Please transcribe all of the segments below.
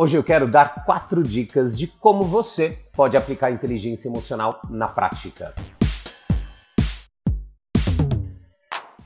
Hoje eu quero dar quatro dicas de como você pode aplicar inteligência emocional na prática.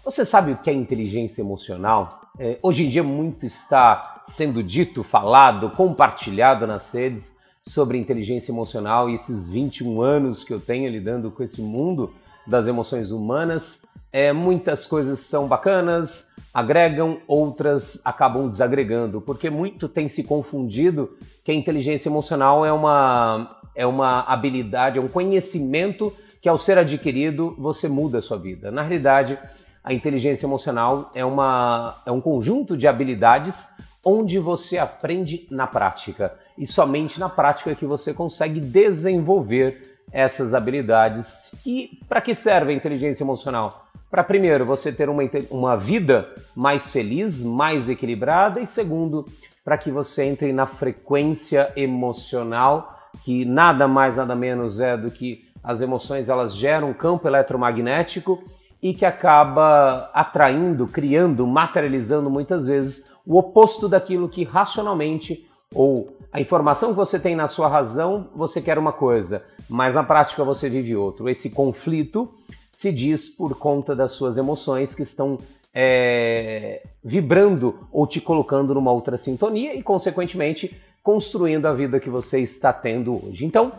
Você sabe o que é inteligência emocional? É, hoje em dia muito está sendo dito, falado, compartilhado nas redes sobre inteligência emocional e esses 21 anos que eu tenho lidando com esse mundo das emoções humanas. É, muitas coisas são bacanas, agregam, outras acabam desagregando, porque muito tem se confundido que a inteligência emocional é uma, é uma habilidade, é um conhecimento que ao ser adquirido você muda a sua vida. Na realidade, a inteligência emocional é, uma, é um conjunto de habilidades onde você aprende na prática. E somente na prática que você consegue desenvolver essas habilidades. E para que serve a inteligência emocional? Para, primeiro, você ter uma, uma vida mais feliz, mais equilibrada, e segundo, para que você entre na frequência emocional, que nada mais, nada menos é do que as emoções elas geram um campo eletromagnético e que acaba atraindo, criando, materializando muitas vezes o oposto daquilo que racionalmente ou a informação que você tem na sua razão, você quer uma coisa, mas na prática você vive outro. Esse conflito se diz por conta das suas emoções que estão é, vibrando ou te colocando numa outra sintonia e, consequentemente, construindo a vida que você está tendo hoje. Então,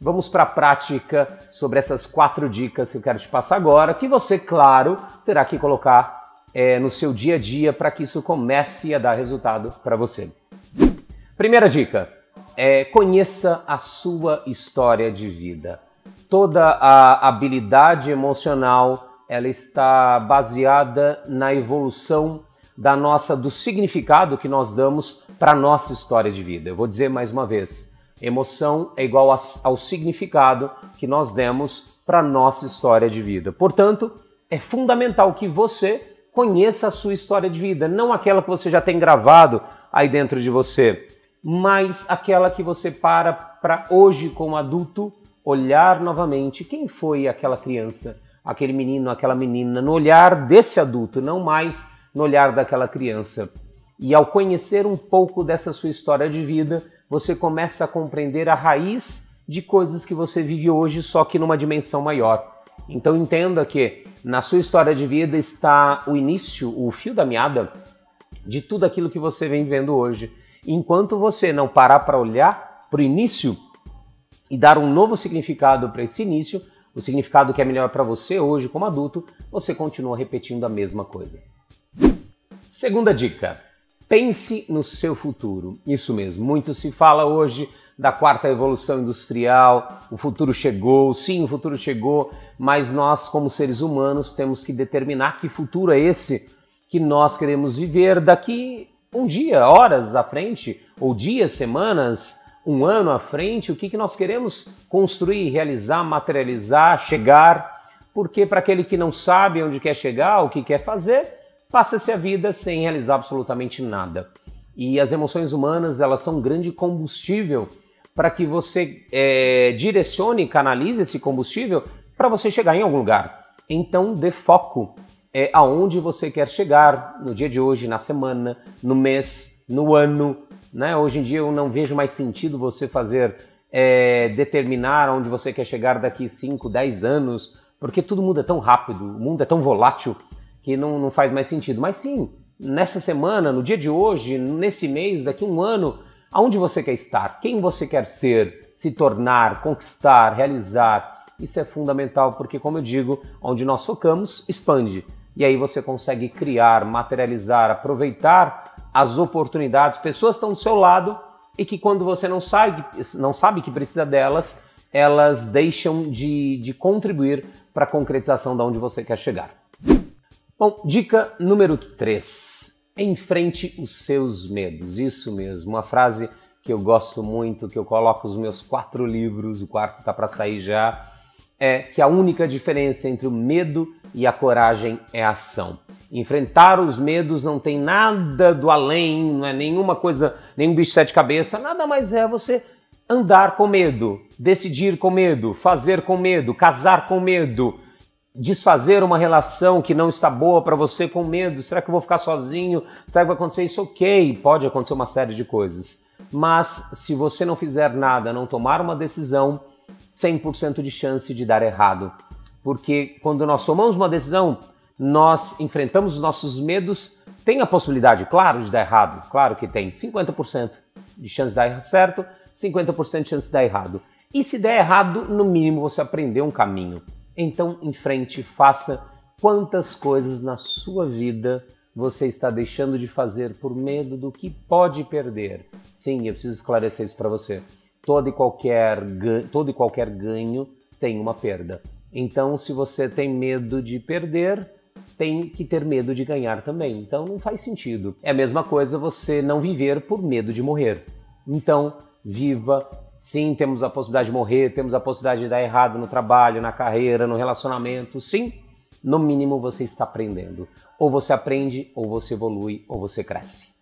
vamos para a prática sobre essas quatro dicas que eu quero te passar agora, que você, claro, terá que colocar é, no seu dia a dia para que isso comece a dar resultado para você. Primeira dica: é, conheça a sua história de vida. Toda a habilidade emocional ela está baseada na evolução da nossa do significado que nós damos para a nossa história de vida. Eu vou dizer mais uma vez: emoção é igual a, ao significado que nós demos para a nossa história de vida. Portanto, é fundamental que você conheça a sua história de vida, não aquela que você já tem gravado aí dentro de você mas aquela que você para para hoje, como adulto, olhar novamente quem foi aquela criança, aquele menino, aquela menina, no olhar desse adulto, não mais no olhar daquela criança. E ao conhecer um pouco dessa sua história de vida, você começa a compreender a raiz de coisas que você vive hoje, só que numa dimensão maior. Então entenda que na sua história de vida está o início, o fio da meada de tudo aquilo que você vem vivendo hoje. Enquanto você não parar para olhar para o início e dar um novo significado para esse início, o significado que é melhor para você hoje como adulto, você continua repetindo a mesma coisa. Segunda dica: pense no seu futuro. Isso mesmo, muito se fala hoje da quarta evolução industrial, o futuro chegou, sim, o futuro chegou, mas nós, como seres humanos, temos que determinar que futuro é esse que nós queremos viver daqui um dia, horas à frente, ou dias, semanas, um ano à frente, o que, que nós queremos construir, realizar, materializar, chegar. Porque para aquele que não sabe onde quer chegar, o que quer fazer, passa-se a vida sem realizar absolutamente nada. E as emoções humanas, elas são um grande combustível para que você é, direcione, canalize esse combustível para você chegar em algum lugar. Então, dê foco é, aonde você quer chegar no dia de hoje, na semana, no mês, no ano. Né? Hoje em dia eu não vejo mais sentido você fazer é, determinar onde você quer chegar daqui 5, 10 anos, porque tudo muda tão rápido, o mundo é tão volátil que não, não faz mais sentido. Mas sim, nessa semana, no dia de hoje, nesse mês, daqui um ano, aonde você quer estar, quem você quer ser, se tornar, conquistar, realizar. Isso é fundamental porque, como eu digo, onde nós focamos, expande e aí você consegue criar, materializar, aproveitar as oportunidades. Pessoas estão do seu lado e que quando você não sabe, não sabe que precisa delas, elas deixam de, de contribuir para a concretização de onde você quer chegar. Bom, dica número 3. Enfrente os seus medos. Isso mesmo, uma frase que eu gosto muito, que eu coloco nos meus quatro livros, o quarto está para sair já, é que a única diferença entre o medo e a coragem é a ação. Enfrentar os medos não tem nada do além, não é nenhuma coisa, nenhum bicho de sete cabeças, nada mais é você andar com medo, decidir com medo, fazer com medo, casar com medo, desfazer uma relação que não está boa para você com medo. Será que eu vou ficar sozinho? Será que vai acontecer isso? Ok, pode acontecer uma série de coisas. mas se você não fizer nada, não tomar uma decisão, 100% de chance de dar errado. Porque quando nós tomamos uma decisão, nós enfrentamos os nossos medos, tem a possibilidade, claro, de dar errado, claro que tem, 50% de chance de dar certo, 50% de chance de dar errado. E se der errado, no mínimo você aprendeu um caminho. Então, em frente, faça quantas coisas na sua vida você está deixando de fazer por medo do que pode perder. Sim, eu preciso esclarecer isso para você. Todo e, qualquer, todo e qualquer ganho tem uma perda. Então, se você tem medo de perder, tem que ter medo de ganhar também. Então, não faz sentido. É a mesma coisa você não viver por medo de morrer. Então, viva. Sim, temos a possibilidade de morrer, temos a possibilidade de dar errado no trabalho, na carreira, no relacionamento. Sim, no mínimo você está aprendendo. Ou você aprende, ou você evolui, ou você cresce.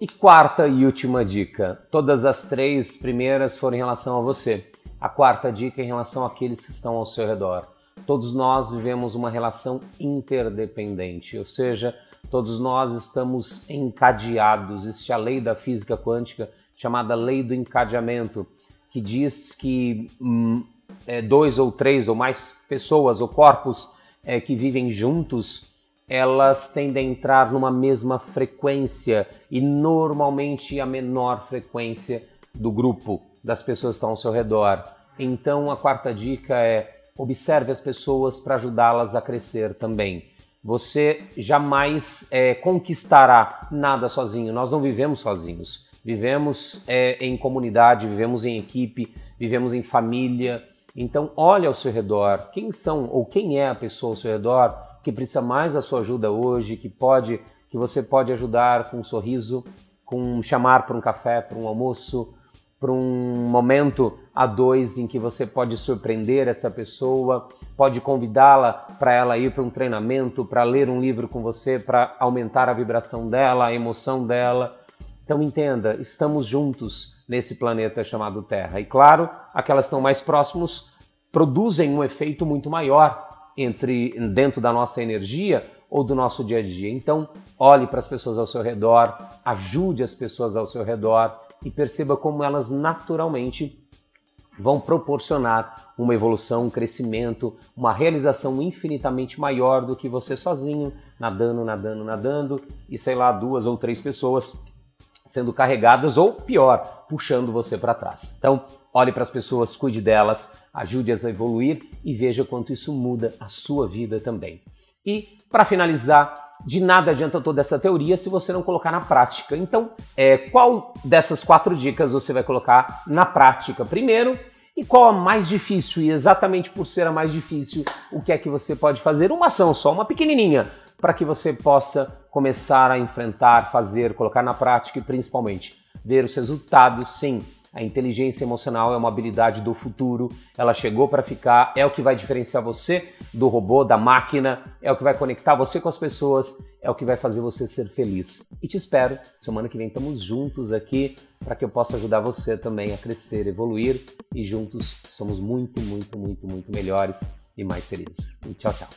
E quarta e última dica: todas as três primeiras foram em relação a você. A quarta dica é em relação àqueles que estão ao seu redor. Todos nós vivemos uma relação interdependente, ou seja, todos nós estamos encadeados. Existe a lei da física quântica chamada lei do encadeamento, que diz que hum, é, dois ou três ou mais pessoas ou corpos é, que vivem juntos, elas tendem a entrar numa mesma frequência e normalmente a menor frequência do grupo das pessoas que estão ao seu redor. Então a quarta dica é observe as pessoas para ajudá-las a crescer também. Você jamais é, conquistará nada sozinho. Nós não vivemos sozinhos. Vivemos é, em comunidade, vivemos em equipe, vivemos em família. Então, olhe ao seu redor. Quem são ou quem é a pessoa ao seu redor que precisa mais da sua ajuda hoje, que pode, que você pode ajudar com um sorriso, com chamar para um café, para um almoço, para um momento a dois em que você pode surpreender essa pessoa, pode convidá-la para ela ir para um treinamento, para ler um livro com você, para aumentar a vibração dela, a emoção dela. Então entenda, estamos juntos nesse planeta chamado Terra. E claro, aquelas que estão mais próximos produzem um efeito muito maior entre dentro da nossa energia ou do nosso dia a dia. Então, olhe para as pessoas ao seu redor, ajude as pessoas ao seu redor e perceba como elas naturalmente vão proporcionar uma evolução, um crescimento, uma realização infinitamente maior do que você sozinho, nadando, nadando, nadando e sei lá, duas ou três pessoas sendo carregadas ou pior, puxando você para trás. Então, olhe para as pessoas, cuide delas, ajude-as a evoluir e veja quanto isso muda a sua vida também. E para finalizar, de nada adianta toda essa teoria se você não colocar na prática. Então, é, qual dessas quatro dicas você vai colocar na prática primeiro? E qual a mais difícil? E exatamente por ser a mais difícil, o que é que você pode fazer? Uma ação só, uma pequenininha, para que você possa começar a enfrentar, fazer, colocar na prática e principalmente ver os resultados, sim. A inteligência emocional é uma habilidade do futuro, ela chegou para ficar, é o que vai diferenciar você do robô, da máquina, é o que vai conectar você com as pessoas, é o que vai fazer você ser feliz. E te espero, semana que vem estamos juntos aqui para que eu possa ajudar você também a crescer, evoluir e juntos somos muito, muito, muito, muito melhores e mais felizes. E tchau, tchau.